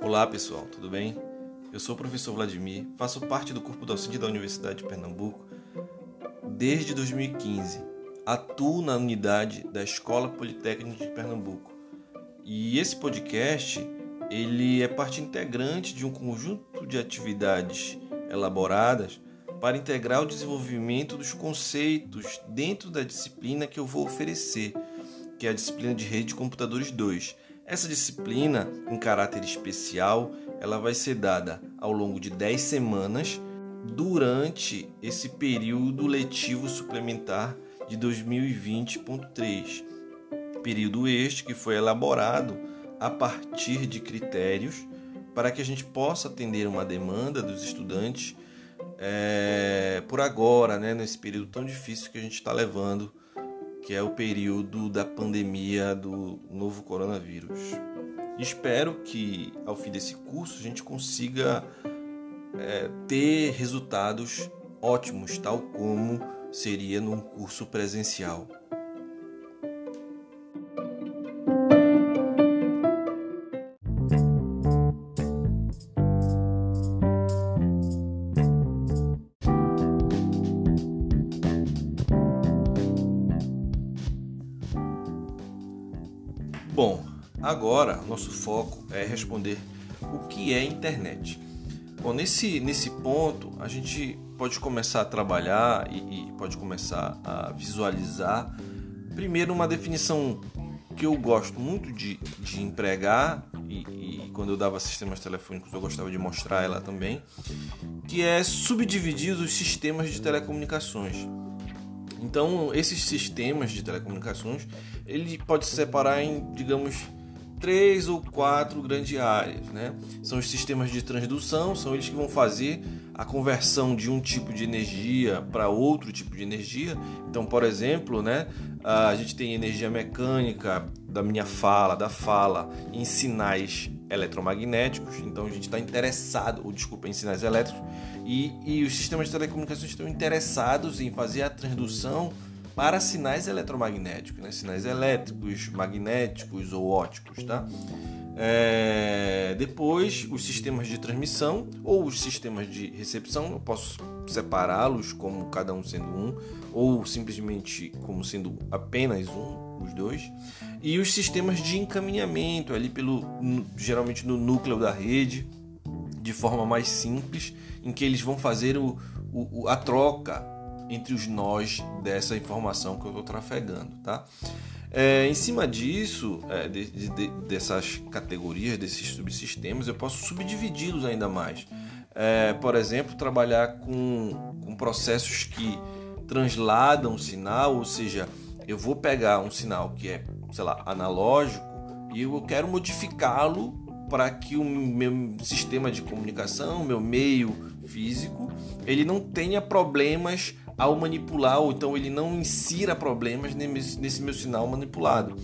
Olá pessoal, tudo bem? Eu sou o professor Vladimir, faço parte do corpo docente da Universidade de Pernambuco desde 2015. Atuo na unidade da Escola Politécnica de Pernambuco. E esse podcast, ele é parte integrante de um conjunto de atividades elaboradas para integrar o desenvolvimento dos conceitos dentro da disciplina que eu vou oferecer, que é a disciplina de rede de computadores 2 essa disciplina, em caráter especial, ela vai ser dada ao longo de 10 semanas durante esse período letivo suplementar de 2020.3. Período este que foi elaborado a partir de critérios para que a gente possa atender uma demanda dos estudantes é, por agora, né, nesse período tão difícil que a gente está levando que é o período da pandemia do novo coronavírus. Espero que ao fim desse curso a gente consiga é, ter resultados ótimos, tal como seria num curso presencial. Bom, agora nosso foco é responder o que é internet. Bom, nesse, nesse ponto a gente pode começar a trabalhar e, e pode começar a visualizar primeiro uma definição que eu gosto muito de, de empregar e, e, quando eu dava sistemas telefônicos eu gostava de mostrar ela também, que é subdividir os sistemas de telecomunicações. Então, esses sistemas de telecomunicações, ele pode se separar em, digamos, três ou quatro grandes áreas, né? São os sistemas de transdução, são eles que vão fazer a conversão de um tipo de energia para outro tipo de energia. Então, por exemplo, né, a gente tem energia mecânica da minha fala, da fala, em sinais eletromagnéticos. Então, a gente está interessado, ou desculpa, em sinais elétricos. E, e os sistemas de telecomunicações estão interessados em fazer a transdução para sinais eletromagnéticos, né? sinais elétricos, magnéticos ou óticos. Tá? É, depois, os sistemas de transmissão ou os sistemas de recepção, eu posso separá-los como cada um sendo um, ou simplesmente como sendo apenas um, os dois. E os sistemas de encaminhamento, ali pelo geralmente no núcleo da rede, de forma mais simples, em que eles vão fazer o, o a troca entre os nós dessa informação que eu estou trafegando, tá? É, em cima disso, é, de, de, dessas categorias, desses subsistemas, eu posso subdividi-los ainda mais. É, por exemplo, trabalhar com, com processos que transladam o sinal, ou seja, eu vou pegar um sinal que é, sei lá, analógico e eu quero modificá-lo para que o meu sistema de comunicação, meu meio físico, ele não tenha problemas ao manipular, ou então ele não insira problemas nesse meu sinal manipulado.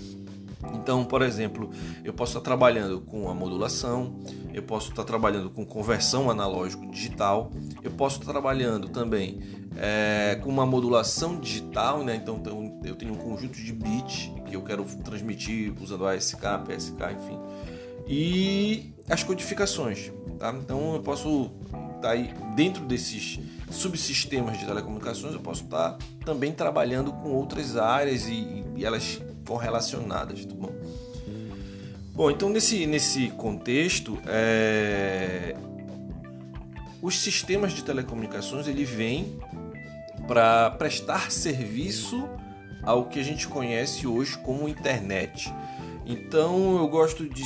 Então, por exemplo, eu posso estar trabalhando com a modulação, eu posso estar trabalhando com conversão analógico digital, eu posso estar trabalhando também é, com uma modulação digital, né? então eu tenho um conjunto de bits que eu quero transmitir usando ASK, PSK, enfim, e as codificações. Tá? Então eu posso estar aí dentro desses subsistemas de telecomunicações, eu posso estar também trabalhando com outras áreas e, e elas correlacionadas, tá bom? Bom, então nesse, nesse contexto, é... os sistemas de telecomunicações ele vem para prestar serviço ao que a gente conhece hoje como internet. Então eu gosto de,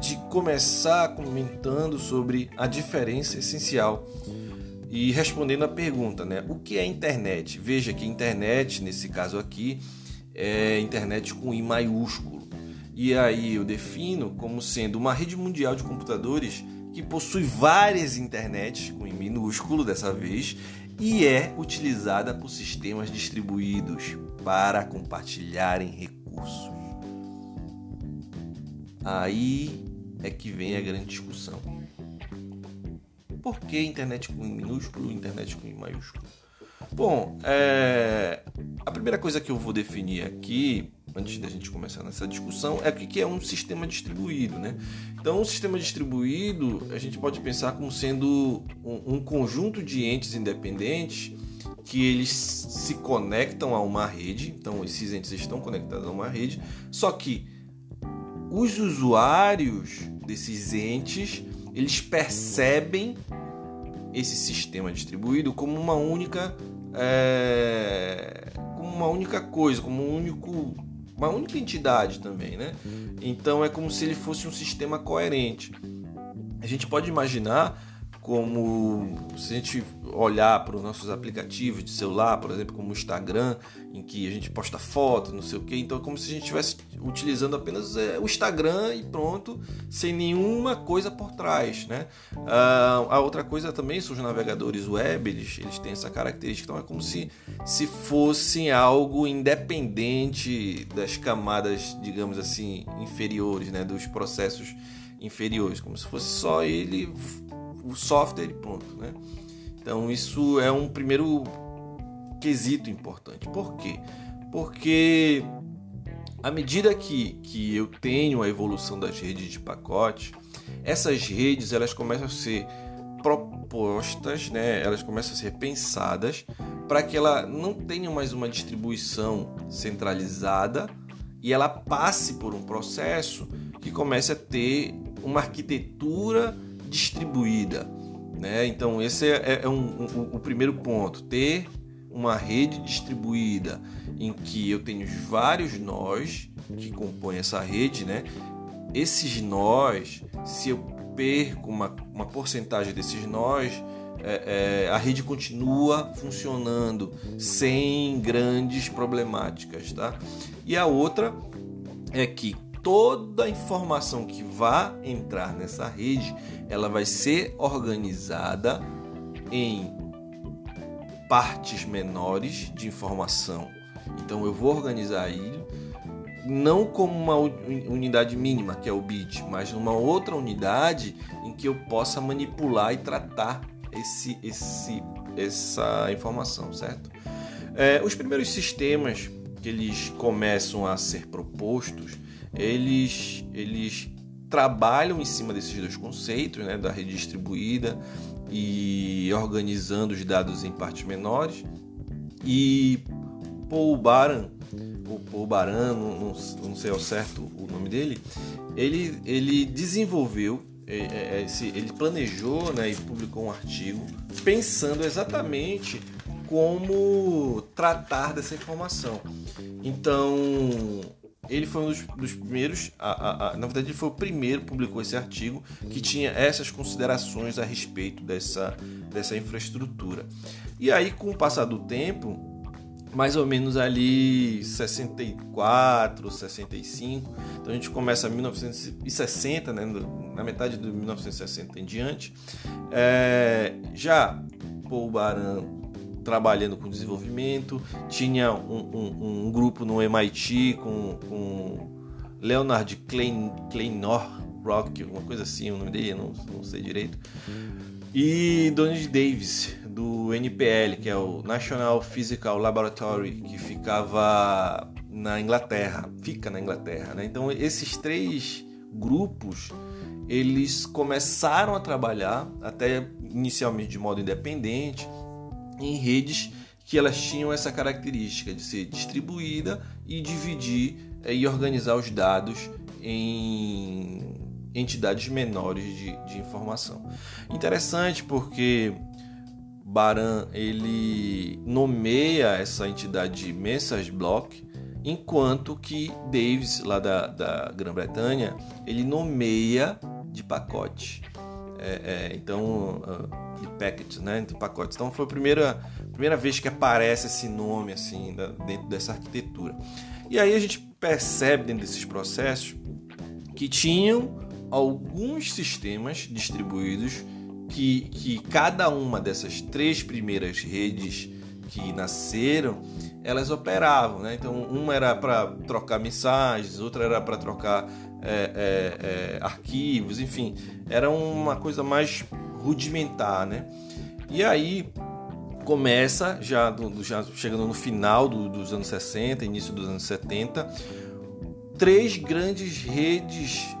de começar comentando sobre a diferença essencial e respondendo a pergunta, né? O que é internet? Veja que internet, nesse caso aqui, é internet com I maiúsculo. E aí eu defino como sendo uma rede mundial de computadores que possui várias internets com I minúsculo dessa vez e é utilizada por sistemas distribuídos para compartilharem recursos. Aí é que vem a grande discussão. Por que internet com I minúsculo e internet com I maiúsculo? Bom, é... a primeira coisa que eu vou definir aqui, antes da gente começar nessa discussão, é o que é um sistema distribuído, né? Então, um sistema distribuído a gente pode pensar como sendo um, um conjunto de entes independentes que eles se conectam a uma rede, então esses entes estão conectados a uma rede, só que os usuários desses entes eles percebem esse sistema distribuído como uma única é, como uma única coisa, como um único uma única entidade também, né? Então é como se ele fosse um sistema coerente. A gente pode imaginar como se a gente olhar para os nossos aplicativos de celular, por exemplo, como o Instagram, em que a gente posta foto, não sei o que, então é como se a gente estivesse utilizando apenas é, o Instagram e pronto, sem nenhuma coisa por trás, né? Ah, a outra coisa também são os navegadores web, eles, eles têm essa característica, então é como se, se fossem algo independente das camadas, digamos assim, inferiores, né? Dos processos inferiores, como se fosse só ele o software pronto, né? Então isso é um primeiro quesito importante. Por quê? Porque à medida que, que eu tenho a evolução das redes de pacote, essas redes elas começam a ser propostas, né? elas começam a ser pensadas para que ela não tenha mais uma distribuição centralizada e ela passe por um processo que comece a ter uma arquitetura distribuída. Né? Então, esse é, é um, um, o primeiro ponto: ter uma rede distribuída em que eu tenho vários nós que compõem essa rede, né? Esses nós, se eu perco uma, uma porcentagem desses nós, é, é, a rede continua funcionando sem grandes problemáticas, tá? E a outra é que toda a informação que vá entrar nessa rede, ela vai ser organizada em partes menores de informação. Então eu vou organizar ele não como uma unidade mínima, que é o bit, mas numa outra unidade em que eu possa manipular e tratar esse, esse, essa informação, certo? É, os primeiros sistemas que eles começam a ser propostos eles, eles trabalham em cima desses dois conceitos, né, da rede distribuída e organizando os dados em partes menores. E Paul Baran, ou Paul Baran, não, não, sei ao certo o nome dele, ele, ele desenvolveu, é, é, é, ele planejou né, e publicou um artigo pensando exatamente como tratar dessa informação. Então, ele foi um dos, dos primeiros, a, a, a, na verdade, ele foi o primeiro que publicou esse artigo que tinha essas considerações a respeito dessa, dessa infraestrutura. E aí, com o passar do tempo, mais ou menos ali 64, 65, então a gente começa em 1960, né, na metade de 1960 em diante, é, já Paul Baran trabalhando com desenvolvimento, tinha um, um, um grupo no MIT com, com Leonard Klein, Kleinor Rock, alguma coisa assim, o nome dele, não, não sei direito. E Donald Davis, do NPL, que é o National Physical Laboratory, que ficava na Inglaterra, fica na Inglaterra. Né? Então, esses três grupos eles começaram a trabalhar até inicialmente de modo independente em redes que elas tinham essa característica de ser distribuída e dividir eh, e organizar os dados em entidades menores de, de informação. Interessante porque Baran ele nomeia essa entidade de Message Block, enquanto que Davis, lá da, da Grã-Bretanha, ele nomeia de pacote. É, é, então, uh, de packets, né, de pacotes. Então, foi a primeira, primeira vez que aparece esse nome assim da, dentro dessa arquitetura. E aí a gente percebe dentro desses processos que tinham alguns sistemas distribuídos que, que cada uma dessas três primeiras redes que nasceram, elas operavam, né? Então, uma era para trocar mensagens, outra era para trocar é, é, é, arquivos, enfim, era uma coisa mais rudimentar, né? E aí começa já, já chegando no final do, dos anos 60, início dos anos 70, três grandes redes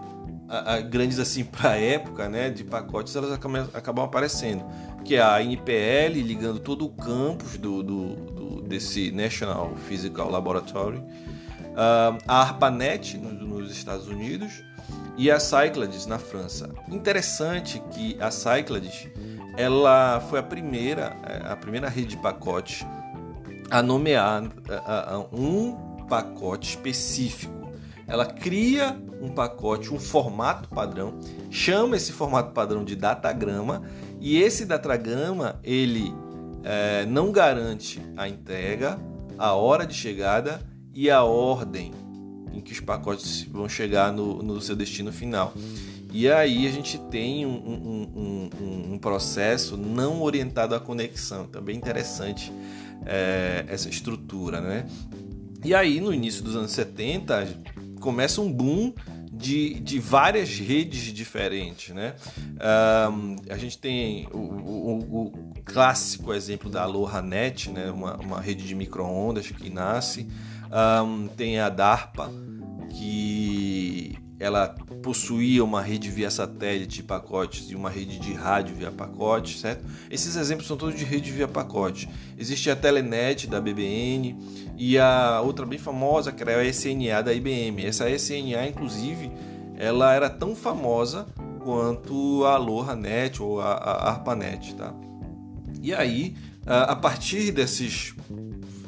a, a, grandes assim para a época, né, de pacotes, elas acabam, acabam, aparecendo, que é a NPL ligando todo o campus do, do, do desse National Physical Laboratory, a ARPANET no, nos Estados Unidos e a Cyclades na França. Interessante que a Cyclades ela foi a primeira é, a primeira rede de pacotes a nomear a, um pacote específico. Ela cria um pacote, um formato padrão, chama esse formato padrão de datagrama e esse datagrama ele é, não garante a entrega, a hora de chegada e a ordem em que os pacotes vão chegar no, no seu destino final. E aí a gente tem um, um, um, um processo não orientado à conexão. Também interessante é, essa estrutura, né? E aí no início dos anos 70 começa um boom de, de várias redes diferentes, né? Um, a gente tem o, o, o, clássico exemplo da Aloha Net, né? Uma, uma rede de microondas que nasce. Um, tem a DARPA, que ela possuía uma rede via satélite de pacotes e uma rede de rádio via pacote, certo? Esses exemplos são todos de rede via pacote. Existe a Telenet da BBN e a outra bem famosa que era a SNA da IBM. Essa SNA, inclusive, ela era tão famosa quanto a Aloha Net ou a ARPANET, tá? E aí, a partir desses,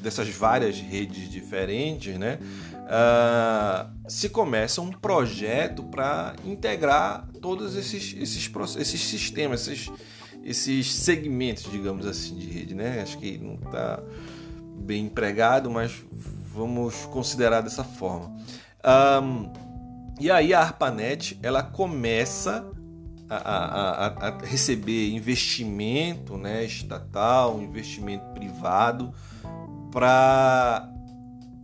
dessas várias redes diferentes, né? uh, se começa um projeto para integrar todos esses, esses, esses sistemas, esses, esses segmentos, digamos assim, de rede. Né? Acho que não está bem empregado, mas vamos considerar dessa forma. Um, e aí a ARPANET ela começa a, a, a, receber investimento né, estatal, investimento privado para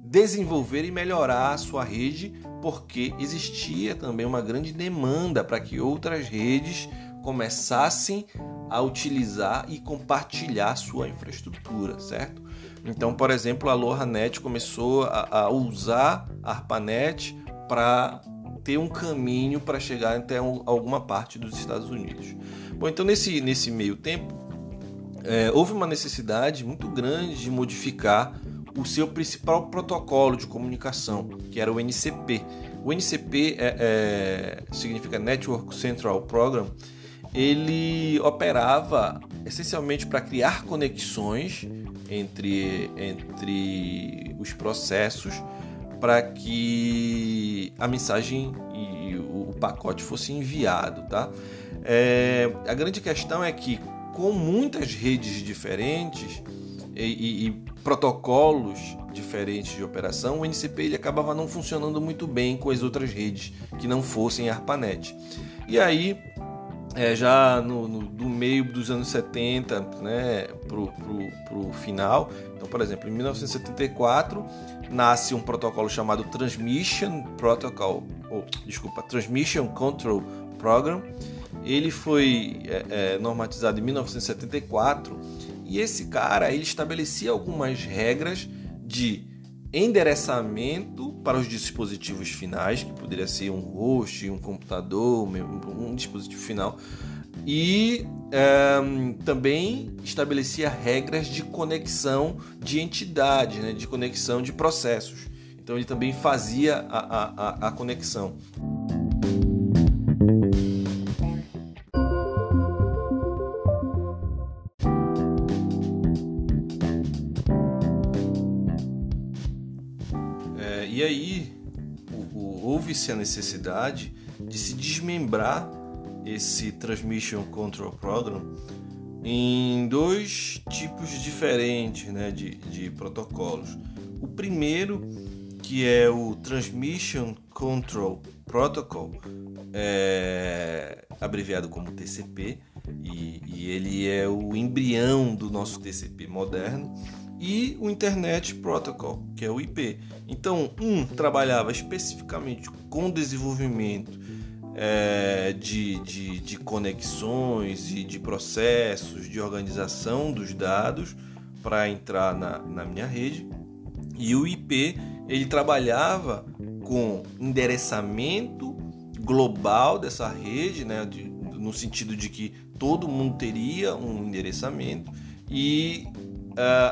desenvolver e melhorar a sua rede, porque existia também uma grande demanda para que outras redes começassem a utilizar e compartilhar sua infraestrutura, certo? Então, por exemplo, a LoRaNet começou a, a usar a ARPANET para ter um caminho para chegar até um, alguma parte dos Estados Unidos. Bom, então nesse, nesse meio tempo, é, houve uma necessidade muito grande de modificar o seu principal protocolo de comunicação, que era o NCP. O NCP é, é, significa Network Central Program. Ele operava essencialmente para criar conexões entre, entre os processos para que a mensagem e o pacote fosse enviado, tá? É, a grande questão é que com muitas redes diferentes e, e, e protocolos diferentes de operação, o NCP ele acabava não funcionando muito bem com as outras redes que não fossem ARPANET. E aí, é, já no, no, do meio dos anos 70 né, para o final, então, por exemplo, em 1974 nasce um protocolo chamado Transmission Protocol, ou, desculpa, Transmission Control Program. Ele foi é, é, normatizado em 1974 e esse cara ele estabelecia algumas regras de endereçamento para os dispositivos finais, que poderia ser um host, um computador, um dispositivo final, e um, também estabelecia regras de conexão de entidades, né, de conexão de processos. Então ele também fazia a, a, a conexão. Houve-se a necessidade de se desmembrar esse Transmission Control Program em dois tipos diferentes né, de, de protocolos. O primeiro, que é o Transmission Control Protocol, é, abreviado como TCP, e, e ele é o embrião do nosso TCP moderno e o Internet Protocol, que é o IP. Então, um trabalhava especificamente com desenvolvimento é, de, de, de conexões e de processos de organização dos dados para entrar na, na minha rede. E o IP ele trabalhava com endereçamento global dessa rede, né, de, no sentido de que todo mundo teria um endereçamento e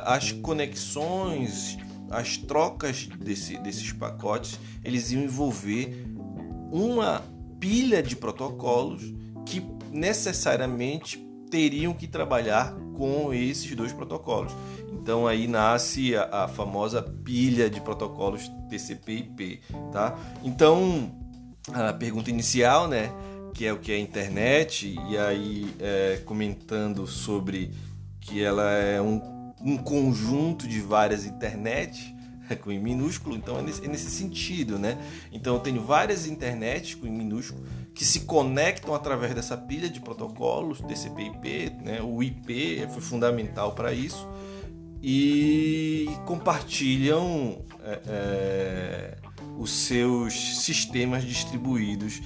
as conexões, as trocas desse, desses pacotes, eles iam envolver uma pilha de protocolos que necessariamente teriam que trabalhar com esses dois protocolos. Então aí nasce a, a famosa pilha de protocolos TCP/IP, tá? Então a pergunta inicial, né, que é o que é a internet, e aí é, comentando sobre que ela é um, um conjunto de várias internet com I minúsculo, então é nesse, é nesse, sentido, né? Então eu tenho várias internets com I minúsculo que se conectam através dessa pilha de protocolos TCP/IP, né? O IP foi fundamental para isso e compartilham é, é, os seus sistemas distribuídos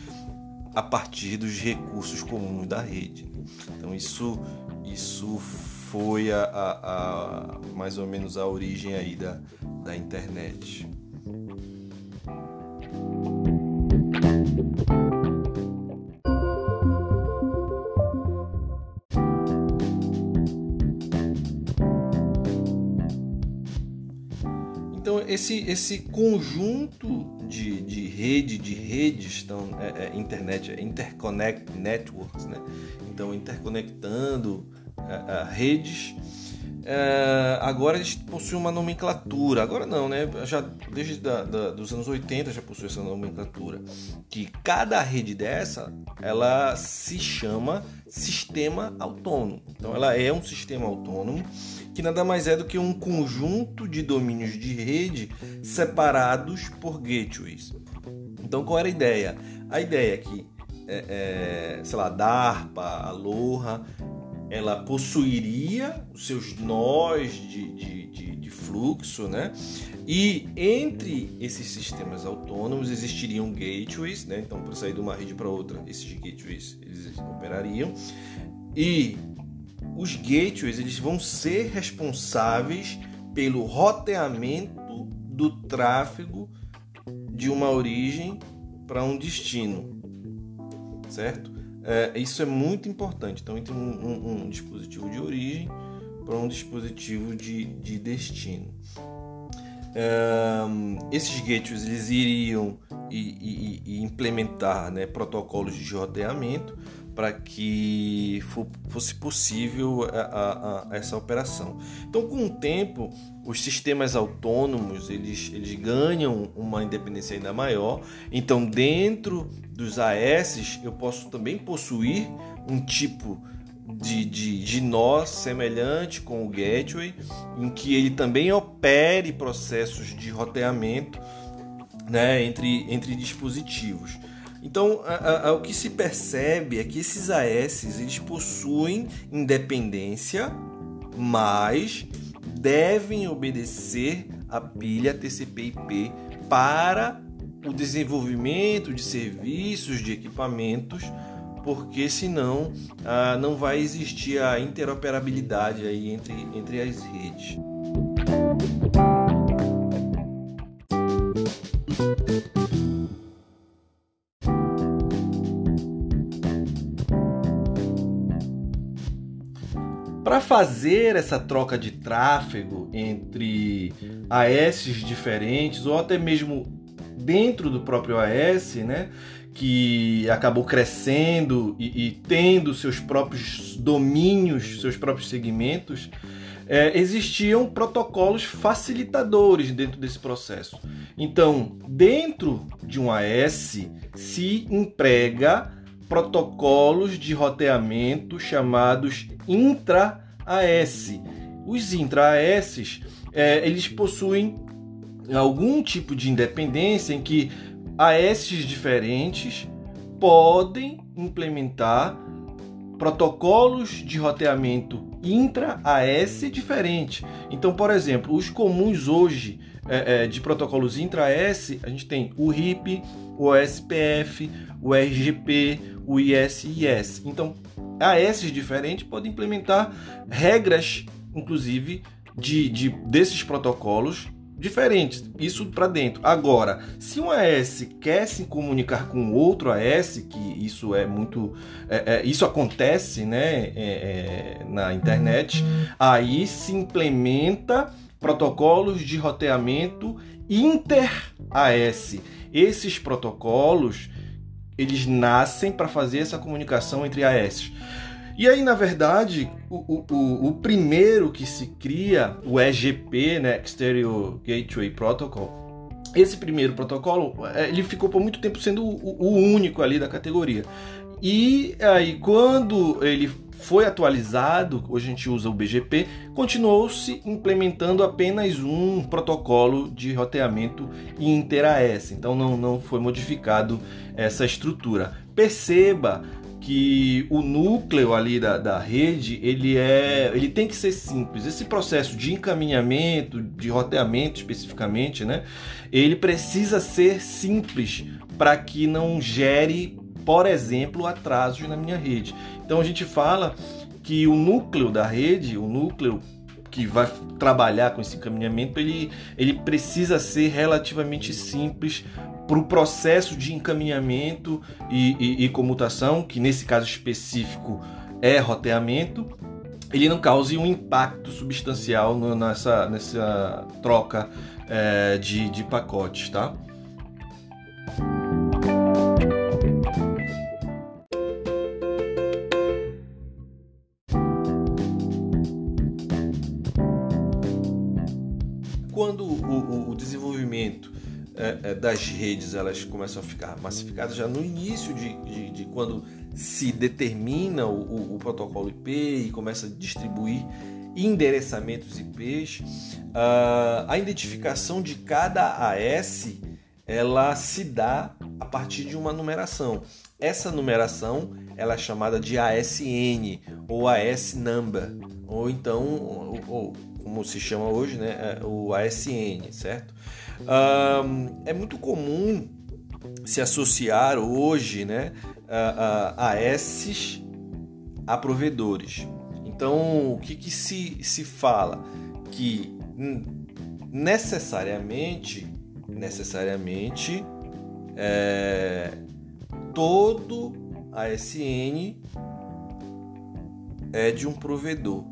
a partir dos recursos comuns da rede. Então isso isso foi a, a, a mais ou menos a origem aí da, da internet. Então esse, esse conjunto de, de rede, de redes, então, é, é, internet, é interconnect networks, né? Então interconectando redes. É, agora eles possuem uma nomenclatura. Agora não, né? Já desde da, da, dos anos 80 já possui essa nomenclatura. Que cada rede dessa ela se chama sistema autônomo. Então ela é um sistema autônomo que nada mais é do que um conjunto de domínios de rede separados por gateways. Então qual era a ideia? A ideia é que é, é, sei lá, DARPA, Aloha, ela possuiria os seus nós de, de, de, de, fluxo, né? E entre esses sistemas autônomos existiriam gateways, né? Então, para sair de uma rede para outra, esses gateways eles operariam. E os gateways eles vão ser responsáveis pelo roteamento do tráfego de uma origem para um destino, certo? É, isso é muito importante. Então, entre um, um, um dispositivo de origem para um dispositivo de, de destino. É, esses gateways eles iriam e, e, e implementar né, protocolos de roteamento para que fosse possível a, a, a essa operação. Então, com o tempo, os sistemas autônomos eles, eles ganham uma independência ainda maior. Então, dentro dos AS, eu posso também possuir um tipo de, de, de nó semelhante com o gateway, em que ele também opere processos de roteamento né, entre, entre dispositivos. Então, a, a, o que se percebe é que esses AS eles possuem independência, mas devem obedecer a pilha TCP/IP para o desenvolvimento de serviços, de equipamentos, porque senão ah, não vai existir a interoperabilidade aí entre, entre as redes. Para fazer essa troca de tráfego entre AS diferentes ou até mesmo dentro do próprio AS, né, que acabou crescendo e, e tendo seus próprios domínios, seus próprios segmentos, é, existiam protocolos facilitadores dentro desse processo. Então, dentro de um AS se emprega protocolos de roteamento chamados intra-AS. Os intra-AS é, eles possuem algum tipo de independência em que AS diferentes podem implementar protocolos de roteamento intra-AS diferente. Então, por exemplo, os comuns hoje é, é, de protocolos intra-S, a gente tem o RIP, o OSPF, o RGP, o ISIS. Então, AS diferentes podem implementar regras, inclusive, de, de desses protocolos diferentes, isso para dentro. Agora, se um AS quer se comunicar com outro AS, que isso é muito, é, é, isso acontece, né, é, é na internet, aí se implementa protocolos de roteamento inter-AS. Esses protocolos eles nascem para fazer essa comunicação entre AS. E aí, na verdade, o, o, o, primeiro que se cria, o EGP, né, Exterior Gateway Protocol, esse primeiro protocolo, é, ele ficou por muito tempo sendo o, o único ali da categoria. E aí, quando ele foi atualizado, hoje a gente usa o BGP, continuou-se implementando apenas um protocolo de roteamento inter-AS, então não, não foi modificado essa estrutura. Perceba que o núcleo ali da, da rede ele é ele tem que ser simples. Esse processo de encaminhamento de roteamento especificamente né ele precisa ser simples para que não gere por exemplo atrasos na minha rede então a gente fala que o núcleo da rede o núcleo que vai trabalhar com esse encaminhamento ele, ele precisa ser relativamente simples para o processo de encaminhamento e, e, e, comutação, que nesse caso específico é roteamento, ele não cause um impacto substancial no, nessa, nessa troca é, de, de pacotes, tá? É, das redes elas começam a ficar massificadas já no início de, de, de quando se determina o, o, o, protocolo IP e começa a distribuir endereçamentos IPs, uh, a identificação de cada AS ela se dá a partir de uma numeração. Essa numeração ela é chamada de ASN ou AS number ou então ou, ou, como se chama hoje, né, é o ASN, certo? É muito comum se associar hoje né, a, a, a esses a provedores. Então, o que, que se, se fala? Que necessariamente, necessariamente, é, todo ASN é de um provedor.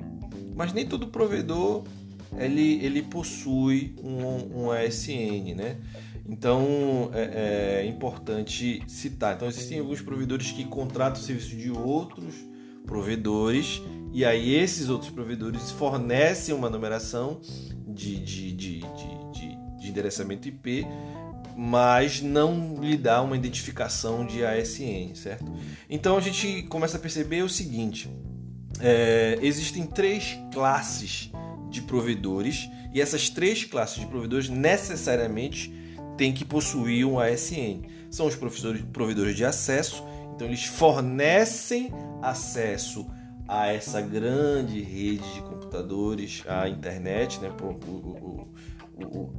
Mas nem todo provedor ele, ele possui um, um ASN, né? Então é, é, importante citar. Então existem alguns provedores que contratam o serviço de outros provedores e aí esses outros provedores fornecem uma numeração de, de, de, de, de endereçamento IP, mas não lhe dá uma identificação de ASN, certo? Então a gente começa a perceber o seguinte: é, existem três classes de provedores e essas três classes de provedores necessariamente têm que possuir um ASN. São os provedores de acesso, então eles fornecem acesso a essa grande rede de computadores, à internet, né,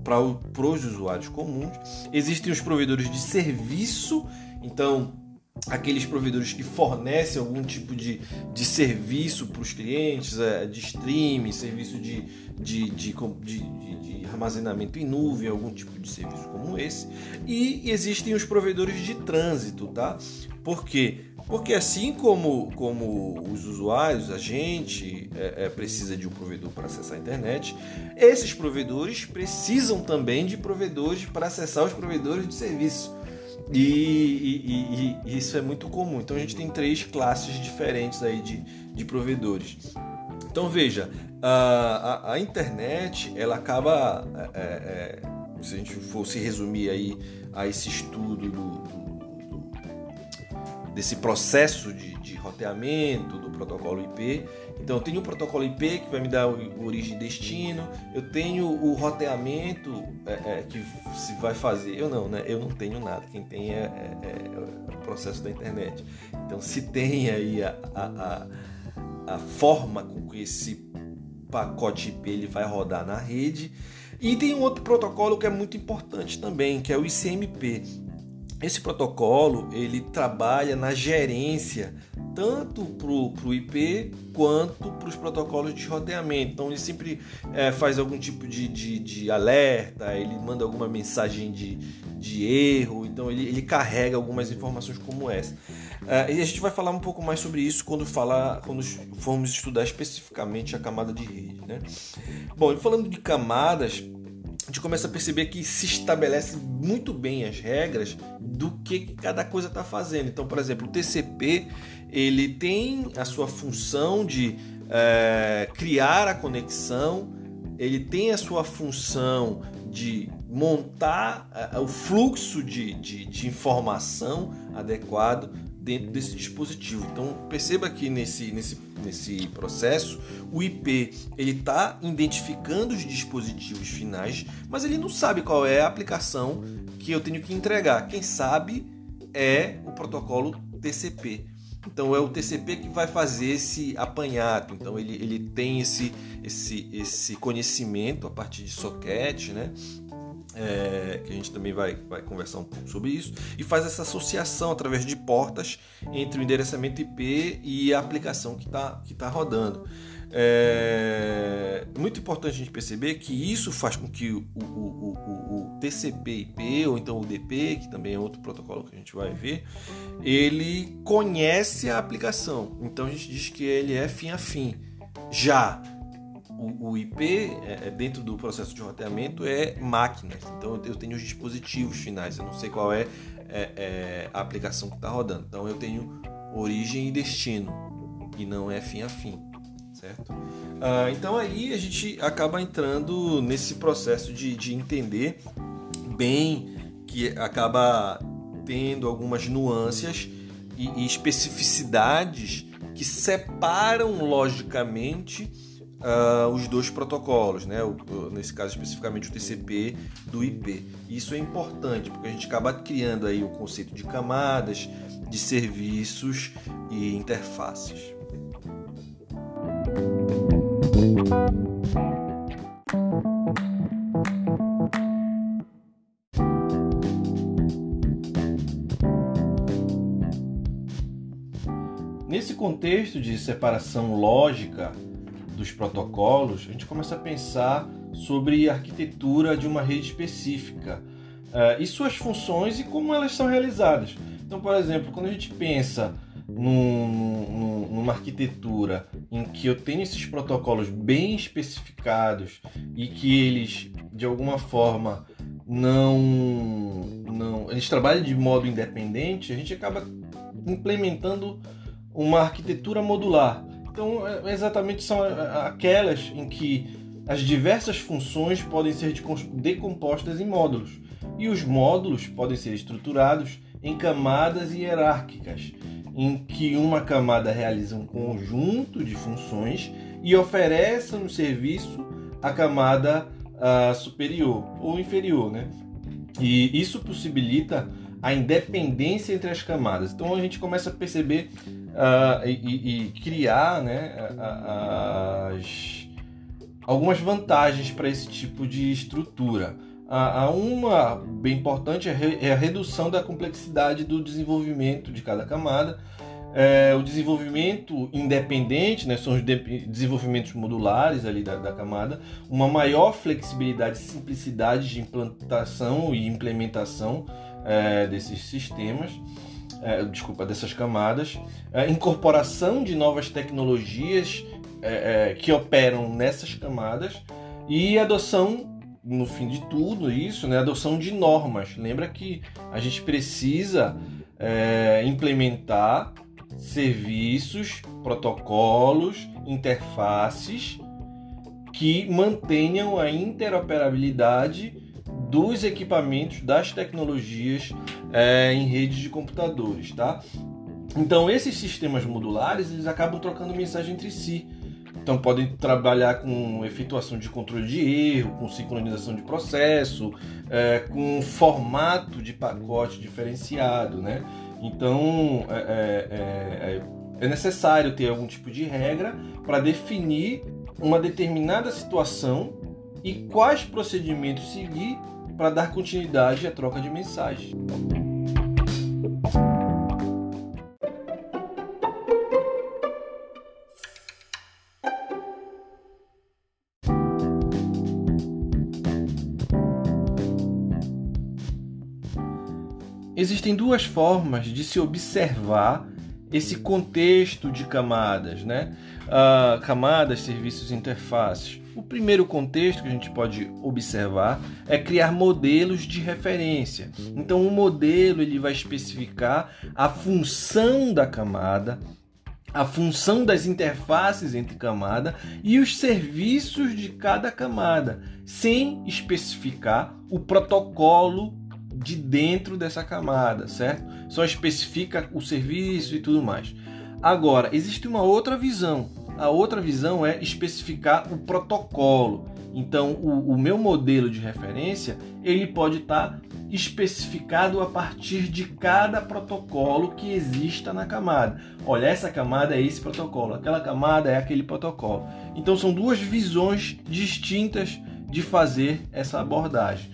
para os usuários comuns. Existem os provedores de serviço, então aqueles provedores que fornecem algum tipo de, de serviço para os clientes, é, de streaming, serviço de, de, de, de, armazenamento em nuvem, algum tipo de serviço como esse. E existem os provedores de trânsito, tá? Por quê? Porque assim como, como os usuários, a gente é, é, precisa de um provedor para acessar a internet, esses provedores precisam também de provedores para acessar os provedores de serviço. E, e, e, isso é muito comum. Então a gente tem três classes diferentes aí de, de provedores. Então veja, a, a, a internet ela acaba, é, é, é se a gente fosse resumir aí a esse estudo do, do, do desse processo de, de roteamento do protocolo IP, então eu tenho o protocolo IP que vai me dar o origem e destino, eu tenho o roteamento é, é, que se vai fazer. Eu não, né? Eu não tenho nada. Quem tem é, é, é o processo da internet. Então se tem aí a, a, a, a forma com que esse pacote IP ele vai rodar na rede. E tem um outro protocolo que é muito importante também, que é o ICMP. Esse protocolo ele trabalha na gerência tanto para o IP quanto para os protocolos de roteamento. Então ele sempre é, faz algum tipo de, de, de, alerta, ele manda alguma mensagem de, de erro, então ele, ele carrega algumas informações como essa. É, e a gente vai falar um pouco mais sobre isso quando, falar, quando formos estudar especificamente a camada de rede. Né? Bom, falando de camadas, começa a perceber que se estabelece muito bem as regras do que cada coisa está fazendo. Então, por exemplo, o TCP ele tem a sua função de é, criar a conexão, ele tem a sua função de montar é, o fluxo de, de, de informação adequado dentro desse dispositivo. Então perceba que nesse, nesse, nesse processo o IP ele está identificando os dispositivos finais, mas ele não sabe qual é a aplicação que eu tenho que entregar. Quem sabe é o protocolo TCP. Então é o TCP que vai fazer esse apanhado. Então ele, ele tem esse, esse, esse conhecimento a partir de socket, né? É, que a gente também vai, vai conversar um pouco sobre isso, e faz essa associação através de portas entre o endereçamento IP e a aplicação que está que tá rodando. É muito importante a gente perceber que isso faz com que o, o, o, o TCP/IP ou então o DP, que também é outro protocolo que a gente vai ver, ele conhece a aplicação. Então a gente diz que ele é fim a fim. Já o, o IP, é, é, dentro do processo de roteamento, é máquinas. Então eu tenho os dispositivos finais, eu não sei qual é, é, é a aplicação que está rodando. Então eu tenho origem e destino, e não é fim a fim, certo? Ah, então aí a gente acaba entrando nesse processo de, de entender bem que acaba tendo algumas nuances e especificidades que separam logicamente uh, os dois protocolos, né? O, nesse caso especificamente o TCP do IP. Isso é importante porque a gente acaba criando aí o conceito de camadas, de serviços e interfaces. Nesse contexto de separação lógica dos protocolos, a gente começa a pensar sobre a arquitetura de uma rede específica uh, e suas funções e como elas são realizadas. Então, por exemplo, quando a gente pensa num, num, numa arquitetura em que eu tenho esses protocolos bem especificados e que eles, de alguma forma, não, não eles trabalham de modo independente, a gente acaba implementando uma arquitetura modular então, é, exatamente são aquelas em que as diversas funções podem ser decompostas em módulos, e os módulos podem ser estruturados em camadas hierárquicas, em que uma camada realiza um conjunto de funções e oferece um serviço à camada uh, superior ou inferior, né? E isso possibilita a independência entre as camadas. Então a gente começa a perceber uh, e, e, criar né, as, algumas vantagens para esse tipo de estrutura. A, uma bem importante é, é a redução da complexidade do desenvolvimento de cada camada. É, o desenvolvimento independente, né, são os de desenvolvimentos modulares ali da, da, camada, uma maior flexibilidade e simplicidade de implantação e implementação é, desses sistemas, é, desculpa, dessas camadas, é, incorporação de novas tecnologias é, é, que operam nessas camadas e adoção, no fim de tudo isso, né, adoção de normas. Lembra que a gente precisa é, implementar serviços, protocolos, interfaces que mantenham a interoperabilidade dos equipamentos, das tecnologias é, em redes de computadores, tá? Então esses sistemas modulares eles acabam trocando mensagem entre si. Então podem trabalhar com efetuação de controle de erro, com sincronização de processo, é, com formato de pacote diferenciado, né? Então é, é, é, é necessário ter algum tipo de regra para definir uma determinada situação e quais procedimentos seguir para dar continuidade à troca de mensagens. Existem duas formas de se observar esse contexto de camadas, né? Uh, camadas, serviços, interfaces. O primeiro contexto que a gente pode observar é criar modelos de referência. Então, o modelo ele vai especificar a função da camada, a função das interfaces entre camada e os serviços de cada camada, sem especificar o protocolo de dentro dessa camada, certo? Só especifica o serviço e tudo mais. Agora, existe uma outra visão. A outra visão é especificar o protocolo. Então, o, o meu modelo de referência ele pode estar tá especificado a partir de cada protocolo que exista na camada. Olha, essa camada é esse protocolo, aquela camada é aquele protocolo. Então, são duas visões distintas de fazer essa abordagem.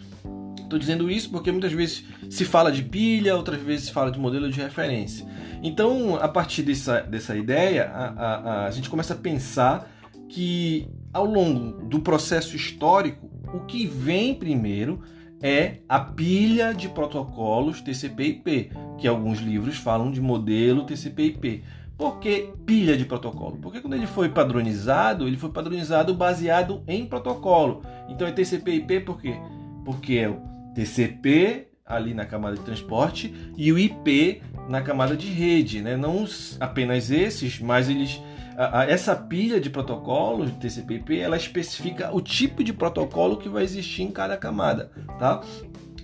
Estou dizendo isso porque muitas vezes se fala de pilha, outras vezes se fala de modelo de referência. Então, a partir dessa, dessa ideia, a, a, a gente começa a pensar que ao longo do processo histórico, o que vem primeiro é a pilha de protocolos TCP/IP, que alguns livros falam de modelo TCP/IP. Por que pilha de protocolo? Porque quando ele foi padronizado, ele foi padronizado baseado em protocolo. Então é TCP/IP por quê? Porque é o TCP ali na camada de transporte e o IP na camada de rede, né? Não apenas esses, mas eles a, a, essa pilha de protocolos TCP/IP ela especifica o tipo de protocolo que vai existir em cada camada, tá?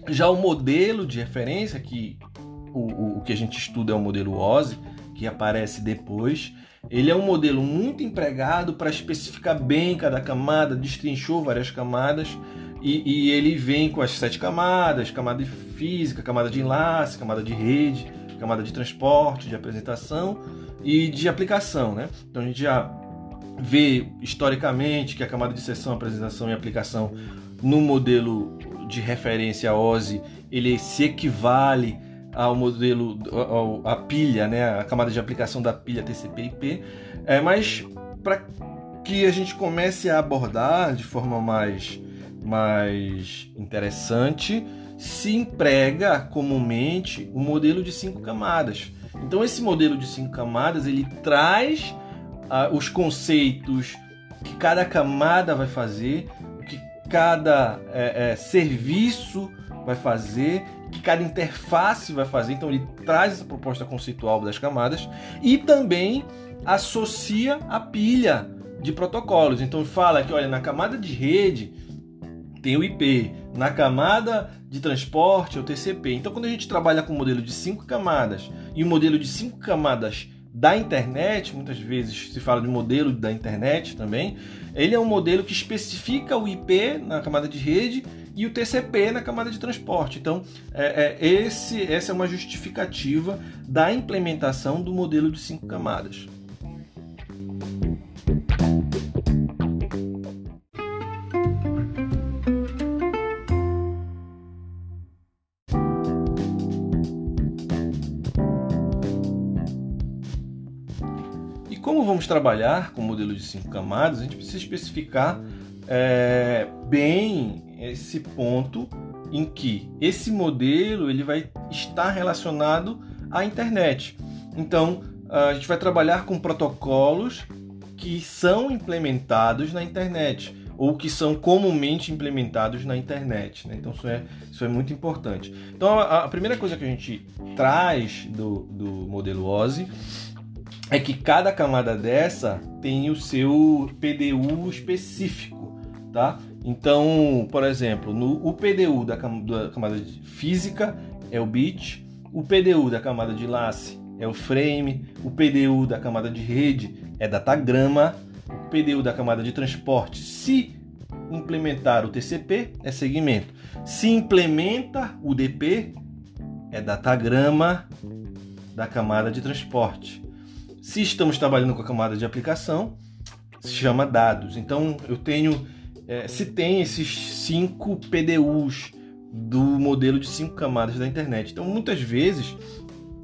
Já o modelo de referência que o, o, que a gente estuda é o modelo OSI, que aparece depois. Ele é um modelo muito empregado para especificar bem cada camada, destrinchou várias camadas e, e, ele vem com as sete camadas: camada física, camada de enlace, camada de rede, camada de transporte, de apresentação e de aplicação. Né? Então a gente já vê historicamente que a camada de sessão, apresentação e aplicação no modelo de referência OSI ele se equivale ao modelo, ao, a pilha, né, a camada de aplicação da pilha TCP/IP, é, mas para que a gente comece a abordar de forma mais mais interessante, se emprega comumente o modelo de cinco camadas. Então esse modelo de cinco camadas ele traz ah, os conceitos que cada camada vai fazer, que cada é, é, serviço vai fazer, que cada interface vai fazer. Então ele traz essa proposta conceitual das camadas e também associa a pilha de protocolos. Então fala que olha na camada de rede tem o IP. Na camada de transporte é o TCP. Então, quando a gente trabalha com um modelo de cinco camadas e um modelo de cinco camadas da internet, muitas vezes se fala de modelo da internet também, ele é um modelo que especifica o IP na camada de rede e o TCP na camada de transporte. Então, é, é, esse, essa é uma justificativa da implementação do modelo de cinco camadas. Vamos trabalhar com o modelo de cinco camadas, a gente precisa especificar é, bem esse ponto em que esse modelo ele vai estar relacionado à internet. Então, a gente vai trabalhar com protocolos que são implementados na internet ou que são comumente implementados na internet. Né? Então, isso é, isso é muito importante. Então, a, a primeira coisa que a gente traz do, do modelo OSI é que cada camada dessa tem o seu PDU específico, tá? Então, por exemplo, no o PDU da, da camada física é o bit, o PDU da camada de lace é o frame, o PDU da camada de rede é datagrama, o PDU da camada de transporte, se implementar o TCP, é segmento. Se implementa o DP, é datagrama da camada de transporte. Se estamos trabalhando com a camada de aplicação, se chama dados. Então eu tenho é, se tem esses cinco PDUs do modelo de cinco camadas da internet. Então, muitas vezes,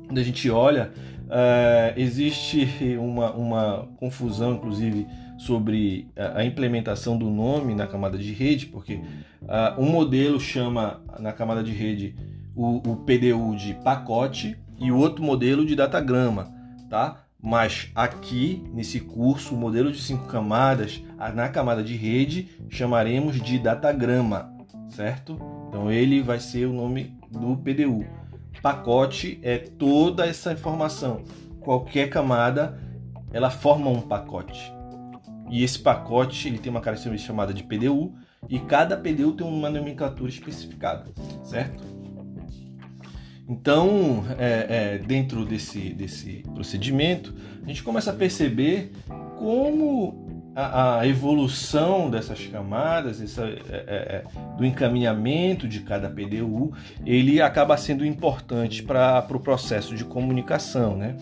quando a gente olha, uh, existe uma, uma confusão, inclusive, sobre a implementação do nome na camada de rede, porque uh, um modelo chama na camada de rede o, o PDU de pacote e o outro modelo de datagrama, tá? Mas aqui nesse curso, o modelo de cinco camadas, na camada de rede, chamaremos de datagrama, certo? Então ele vai ser o nome do PDU. Pacote é toda essa informação. Qualquer camada, ela forma um pacote. E esse pacote ele tem uma característica chamada de PDU e cada PDU tem uma nomenclatura especificada, certo? Então, é, é, dentro desse, desse procedimento, a gente começa a perceber como a, a evolução dessas camadas, essa, é, é, é do encaminhamento de cada PDU, ele acaba sendo importante para o pro processo de comunicação. Né?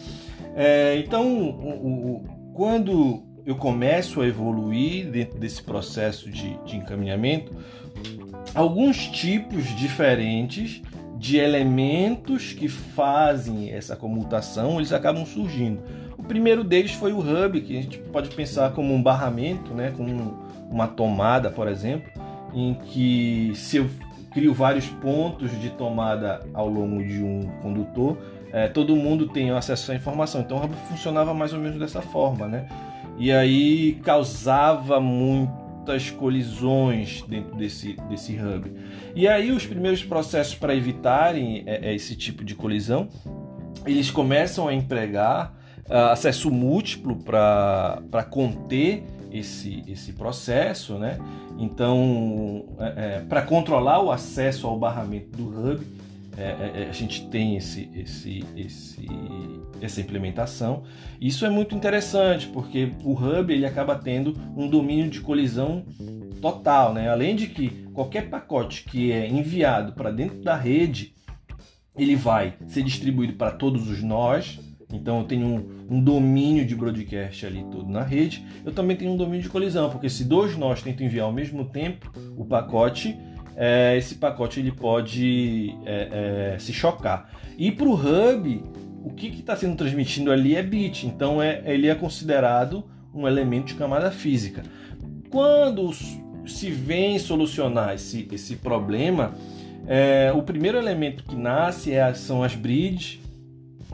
É, então, o, o, quando eu começo a evoluir dentro desse processo de, de encaminhamento, alguns tipos diferentes de elementos que fazem essa comutação, eles acabam surgindo. O primeiro deles foi o hub, que a gente pode pensar como um barramento, né, como uma tomada, por exemplo, em que se eu crio vários pontos de tomada ao longo de um condutor, é, todo mundo tem acesso à informação. Então o hub funcionava mais ou menos dessa forma, né? E aí causava muito muitas colisões dentro desse, desse hub. E aí os primeiros processos para evitarem é, é, esse tipo de colisão, eles começam a empregar uh, acesso múltiplo para conter esse, esse processo, né? Então, é, é, para controlar o acesso ao barramento do hub, é, é, é, a gente tem esse, esse, esse, essa implementação. Isso é muito interessante porque o hub ele acaba tendo um domínio de colisão total, né? Além de que qualquer pacote que é enviado para dentro da rede, ele vai ser distribuído para todos os nós. Então eu tenho um, um, domínio de broadcast ali todo na rede. Eu também tenho um domínio de colisão, porque se dois nós tentam enviar ao mesmo tempo o pacote, é, esse pacote ele pode é, é, se chocar. E para o hub, o que está sendo transmitido ali é bit, então é, ele é considerado um elemento de camada física. Quando se vem solucionar esse, esse problema, é, o primeiro elemento que nasce é, são as bridges.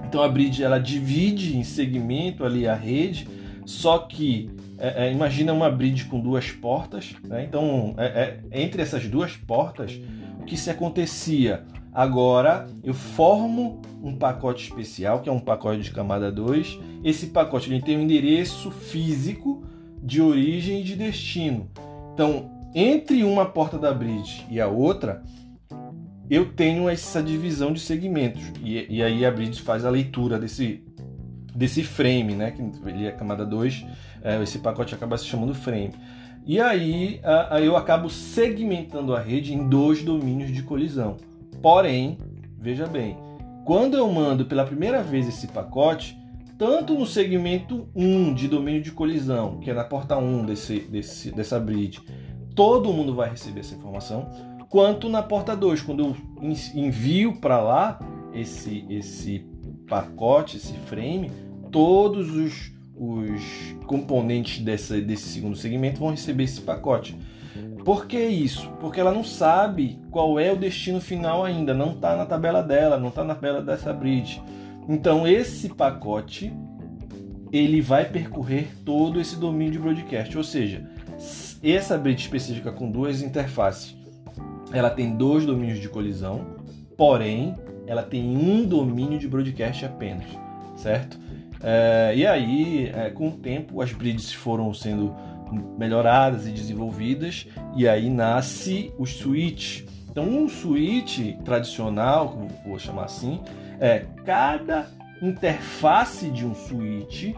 Então a bridge ela divide em segmento ali a rede, só que é, é, imagina uma bridge com duas portas, né? então é, é, entre essas duas portas, o que se acontecia? Agora eu formo um pacote especial, que é um pacote de camada 2. Esse pacote ele tem um endereço físico de origem e de destino. Então, entre uma porta da bridge e a outra, eu tenho essa divisão de segmentos. E, e aí a bridge faz a leitura desse, desse frame, né? Que ele é camada 2, é, esse pacote acaba se chamando frame. E aí a, a, eu acabo segmentando a rede em dois domínios de colisão. Porém, veja bem, quando eu mando pela primeira vez esse pacote, tanto no segmento 1 de domínio de colisão, que é na porta 1 desse, desse, dessa bridge, todo mundo vai receber essa informação, quanto na porta 2, quando eu envio para lá esse, esse pacote, esse frame, todos os, os componentes dessa, desse segundo segmento vão receber esse pacote. Por que isso? Porque ela não sabe qual é o destino final ainda, não está na tabela dela, não está na tabela dessa bridge. Então esse pacote ele vai percorrer todo esse domínio de broadcast, ou seja, essa bridge específica com duas interfaces, ela tem dois domínios de colisão, porém ela tem um domínio de broadcast apenas, certo? É, e aí, é, com o tempo, as bridges foram sendo melhoradas e desenvolvidas, e aí nasce o switch. Então, um switch tradicional, vou chamar assim, é cada interface de um switch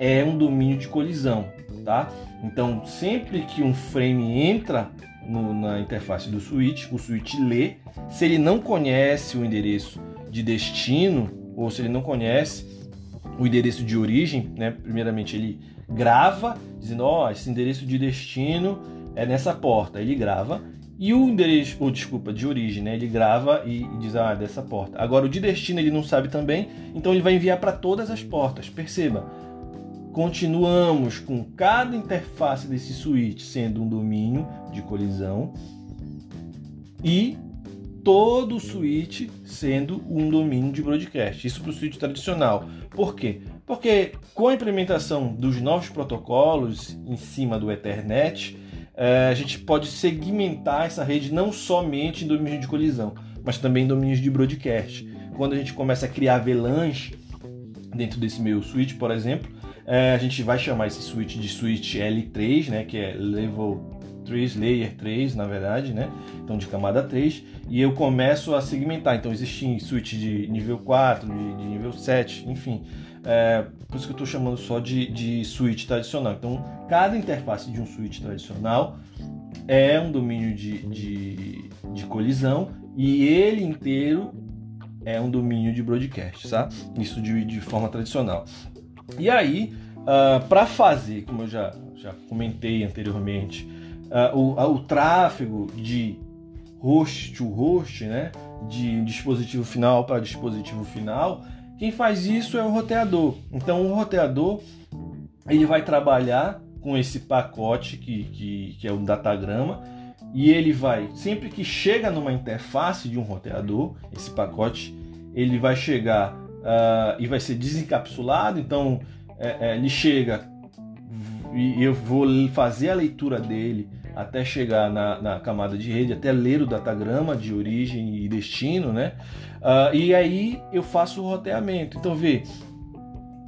é um domínio de colisão, tá? Então, sempre que um frame entra no, na interface do switch, o switch lê. Se ele não conhece o endereço de destino, ou se ele não conhece o endereço de origem, né? primeiramente ele grava, dizendo: Ó, oh, esse endereço de destino é nessa porta. Ele grava e o endereço, ou desculpa, de origem, né? Ele grava e, e diz, ah, dessa porta. Agora, o de destino ele não sabe também, então ele vai enviar para todas as portas. Perceba, continuamos com cada interface desse switch sendo um domínio de colisão e todo o switch sendo um domínio de broadcast. Isso para o switch tradicional. Por quê? Porque com a implementação dos novos protocolos em cima do Ethernet, é, a gente pode segmentar essa rede não somente em domínios de colisão, mas também em domínios de broadcast. Quando a gente começa a criar VLANs dentro desse meu switch, por exemplo, é, a gente vai chamar esse switch de switch L3, né, que é Level 3, Layer 3, na verdade, né? Então de camada 3, e eu começo a segmentar. Então existe switch de nível 4, de, de nível 7, enfim. É, por isso que eu estou chamando só de, de switch tradicional. Então, cada interface de um switch tradicional é um domínio de, de, de colisão e ele inteiro é um domínio de broadcast, tá? Isso de, de forma tradicional. E aí, uh, ah, para fazer, como eu já, já comentei anteriormente, uh, o, o tráfego de host to host, né, de dispositivo final para dispositivo final, quem faz isso é o roteador. Então, o roteador ele vai trabalhar com esse pacote que, que, que é o datagrama e ele vai, sempre que chega numa interface de um roteador, esse pacote, ele vai chegar uh, e vai ser desencapsulado. Então, é, é, ele chega e eu vou fazer a leitura dele até chegar na, na, camada de rede, até ler o datagrama de origem e destino, né? Uh, e aí eu faço o roteamento. Então, vê,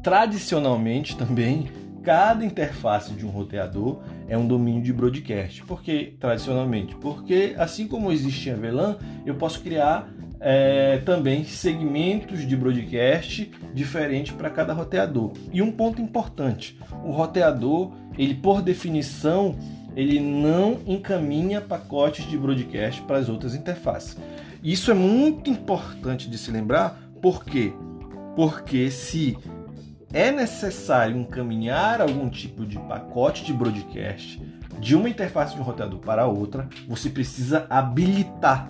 tradicionalmente também, cada interface de um roteador é um domínio de broadcast. Por que tradicionalmente? Porque assim como existe a VLAN, eu posso criar é, também segmentos de broadcast diferentes para cada roteador. E um ponto importante: o roteador, ele por definição, ele não encaminha pacotes de broadcast para as outras interfaces. Isso é muito importante de se lembrar, por quê? Porque se é necessário encaminhar algum tipo de pacote de broadcast de uma interface de um roteador para outra, você precisa habilitar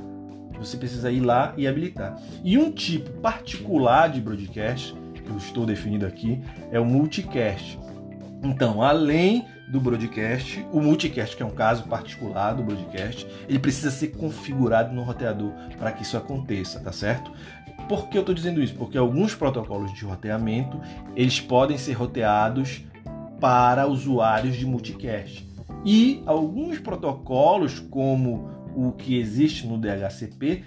você precisa ir lá e habilitar. E um tipo particular de broadcast, que eu estou definindo aqui, é o multicast. Então, além do broadcast, o multicast, que é um caso particular do broadcast, ele precisa ser configurado no roteador para que isso aconteça, tá certo? Por que eu estou dizendo isso? Porque alguns protocolos de roteamento, eles podem ser roteados para usuários de multicast. E alguns protocolos, como o que existe no DHCP,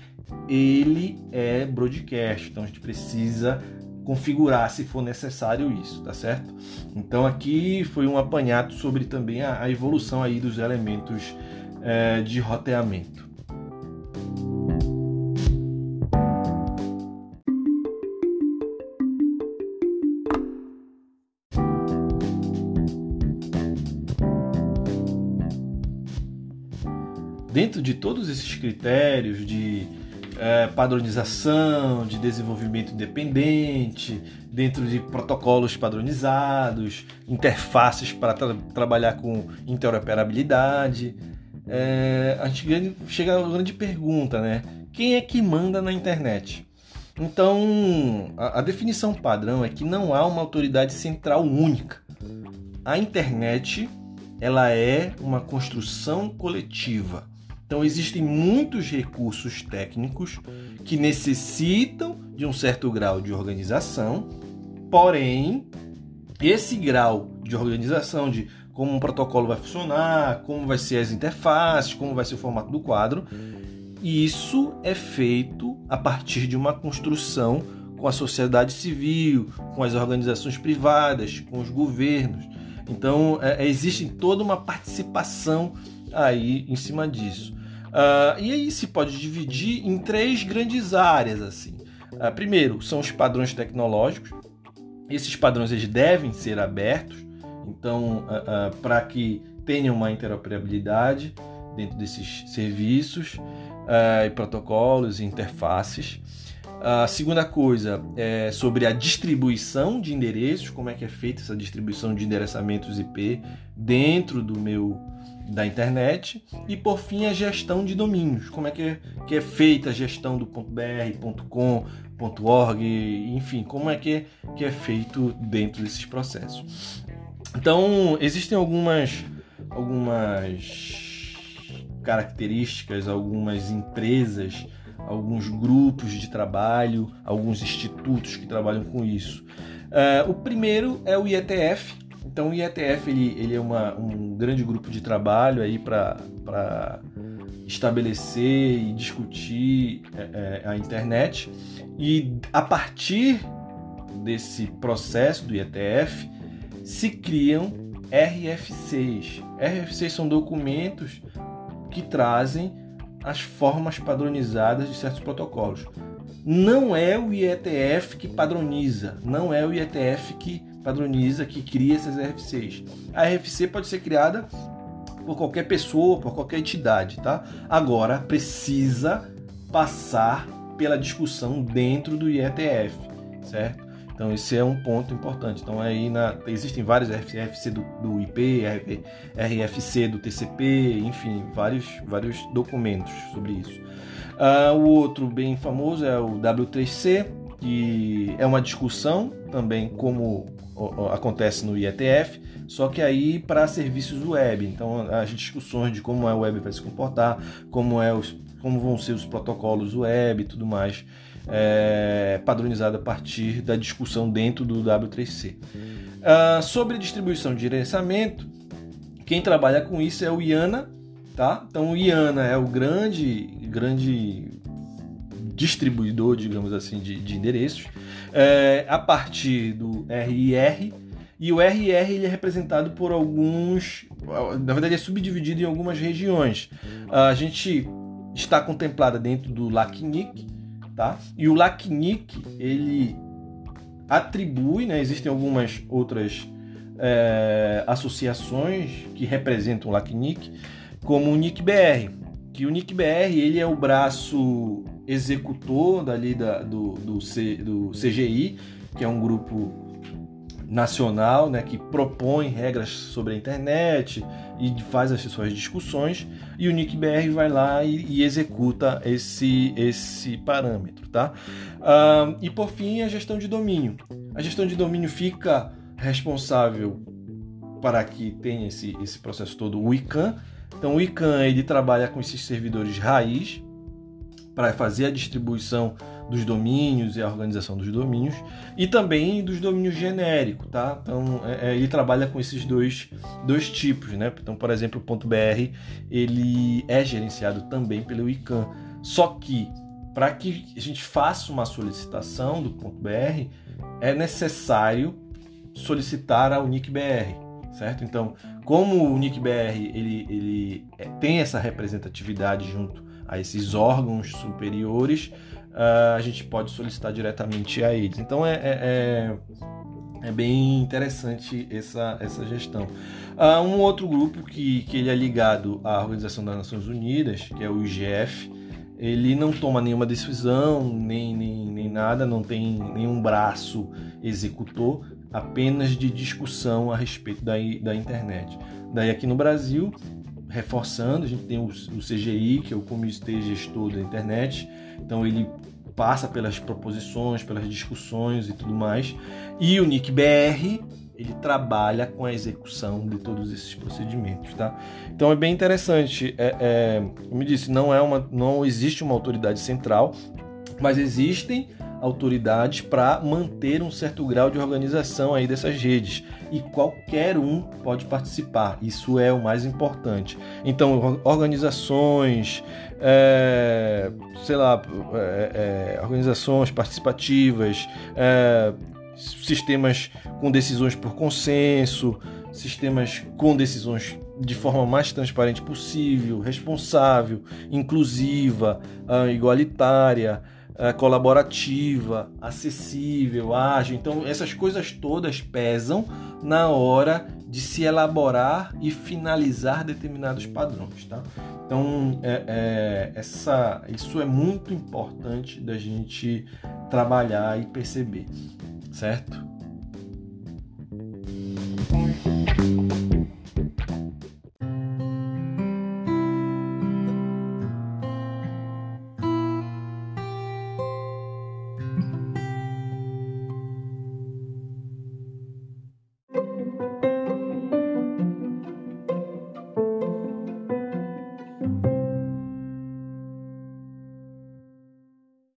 ele é broadcast. Então a gente precisa configurar se for necessário isso, tá certo? Então aqui foi um apanhado sobre também a, a evolução aí dos elementos é, de roteamento. dentro de todos esses critérios de é, padronização, de desenvolvimento independente, dentro de protocolos padronizados, interfaces para tra trabalhar com interoperabilidade, é, a gente chega a uma grande pergunta, né? Quem é que manda na internet? Então, a, a definição padrão é que não há uma autoridade central única. A internet ela é uma construção coletiva então existem muitos recursos técnicos que necessitam de um certo grau de organização, porém esse grau de organização de como um protocolo vai funcionar, como vai ser as interfaces, como vai ser o formato do quadro, isso é feito a partir de uma construção com a sociedade civil, com as organizações privadas, com os governos. Então, é, existe toda uma participação aí em cima disso. Uh, e aí se pode dividir em três grandes áreas assim. Uh, primeiro são os padrões tecnológicos. Esses padrões eles devem ser abertos, então uh, para que tenha uma interoperabilidade dentro desses serviços. e protocolos e interfaces. A segunda coisa é sobre a distribuição de endereços, como é que é feita essa distribuição de endereçamentos IP dentro do meu da internet e por fim a gestão de domínios, como é que é, que é feita a gestão do .br, .com, .org, enfim, como é que é, que é feito dentro desses processos. Então, existem algumas algumas características, algumas empresas alguns grupos de trabalho, alguns institutos que trabalham com isso. Uh, o primeiro é o IETF. Então, o IETF ele, ele é uma, um grande grupo de trabalho aí para estabelecer e discutir é, é, a internet. E a partir desse processo do IETF se criam RFCs. RFCs são documentos que trazem as formas padronizadas de certos protocolos. Não é o IETF que padroniza, não é o IETF que padroniza, que cria essas RFCs. A RFC pode ser criada por qualquer pessoa, por qualquer entidade, tá? Agora precisa passar pela discussão dentro do IETF, certo? Então esse é um ponto importante. Então aí na, existem vários RFC do, do IP, RFC do TCP, enfim, vários, vários documentos sobre isso. Uh, o outro bem famoso é o W3C, que é uma discussão também como acontece no IETF, só que aí para serviços web. Então as discussões de como a web vai se comportar, como é os, como vão ser os protocolos web e tudo mais é, padronizada a partir da discussão dentro do W3C. Uh, sobre distribuição de gerenciamento, quem trabalha com isso é o IANA, tá? Então o IANA é o grande, grande distribuidor, digamos assim, de, de endereços, é, a partir do RIR, e o RIR ele é representado por alguns, na verdade é subdividido em algumas regiões. A gente está contemplada dentro do LACNIC, tá? E o LACNIC, ele atribui, né? Existem algumas outras é, associações que representam o LACNIC, como o NICBR, que o NICBR ele é o braço executor dali da, do, do, C, do CGI, que é um grupo nacional, né, que propõe regras sobre a internet e faz as suas discussões, e o NICBR vai lá e, e executa esse, esse parâmetro. Tá? E por fim, a gestão de domínio. A gestão de domínio fica responsável para que tenha esse, esse processo todo o ICANN. Então, o ICANN ele trabalha com esses servidores raiz para fazer a distribuição dos domínios e a organização dos domínios e também dos domínios genéricos, tá? Então é, é, ele trabalha com esses dois, dois tipos, né? Então, por exemplo, o .br ele é gerenciado também pelo ICANN, só que para que a gente faça uma solicitação do .br é necessário solicitar ao NICBR, certo? Então, como o NICBR ele, ele é, tem essa representatividade junto a esses órgãos superiores, uh, a gente pode solicitar diretamente a eles. Então é, é, é, é bem interessante essa, essa gestão. Uh, um outro grupo que, que ele é ligado à Organização das Nações Unidas, que é o IGF, ele não toma nenhuma decisão, nem, nem, nem nada, não tem nenhum braço executor, apenas de discussão a respeito da, da internet. Daí aqui no Brasil, reforçando, a gente tem o, CGI, que é o Comitê Gestor da Internet, então ele passa pelas proposições, pelas discussões e tudo mais. E o NICBR, ele trabalha com a execução de todos esses procedimentos, tá? Então é bem interessante. É, é, como eu disse, não é uma, não existe uma autoridade central, mas existem autoridades para manter um certo grau de organização aí dessas redes e qualquer um pode participar. Isso é o mais importante. Então, organizações, é, sei lá, é, é, organizações participativas, é, sistemas com decisões por consenso, sistemas com decisões de forma mais transparente possível, responsável, inclusiva, ah, igualitária é, colaborativa, acessível, ágil. Então, essas coisas todas pesam na hora de se elaborar e finalizar determinados padrões, tá? Então, é, é, essa, isso é muito importante da gente trabalhar e perceber, certo?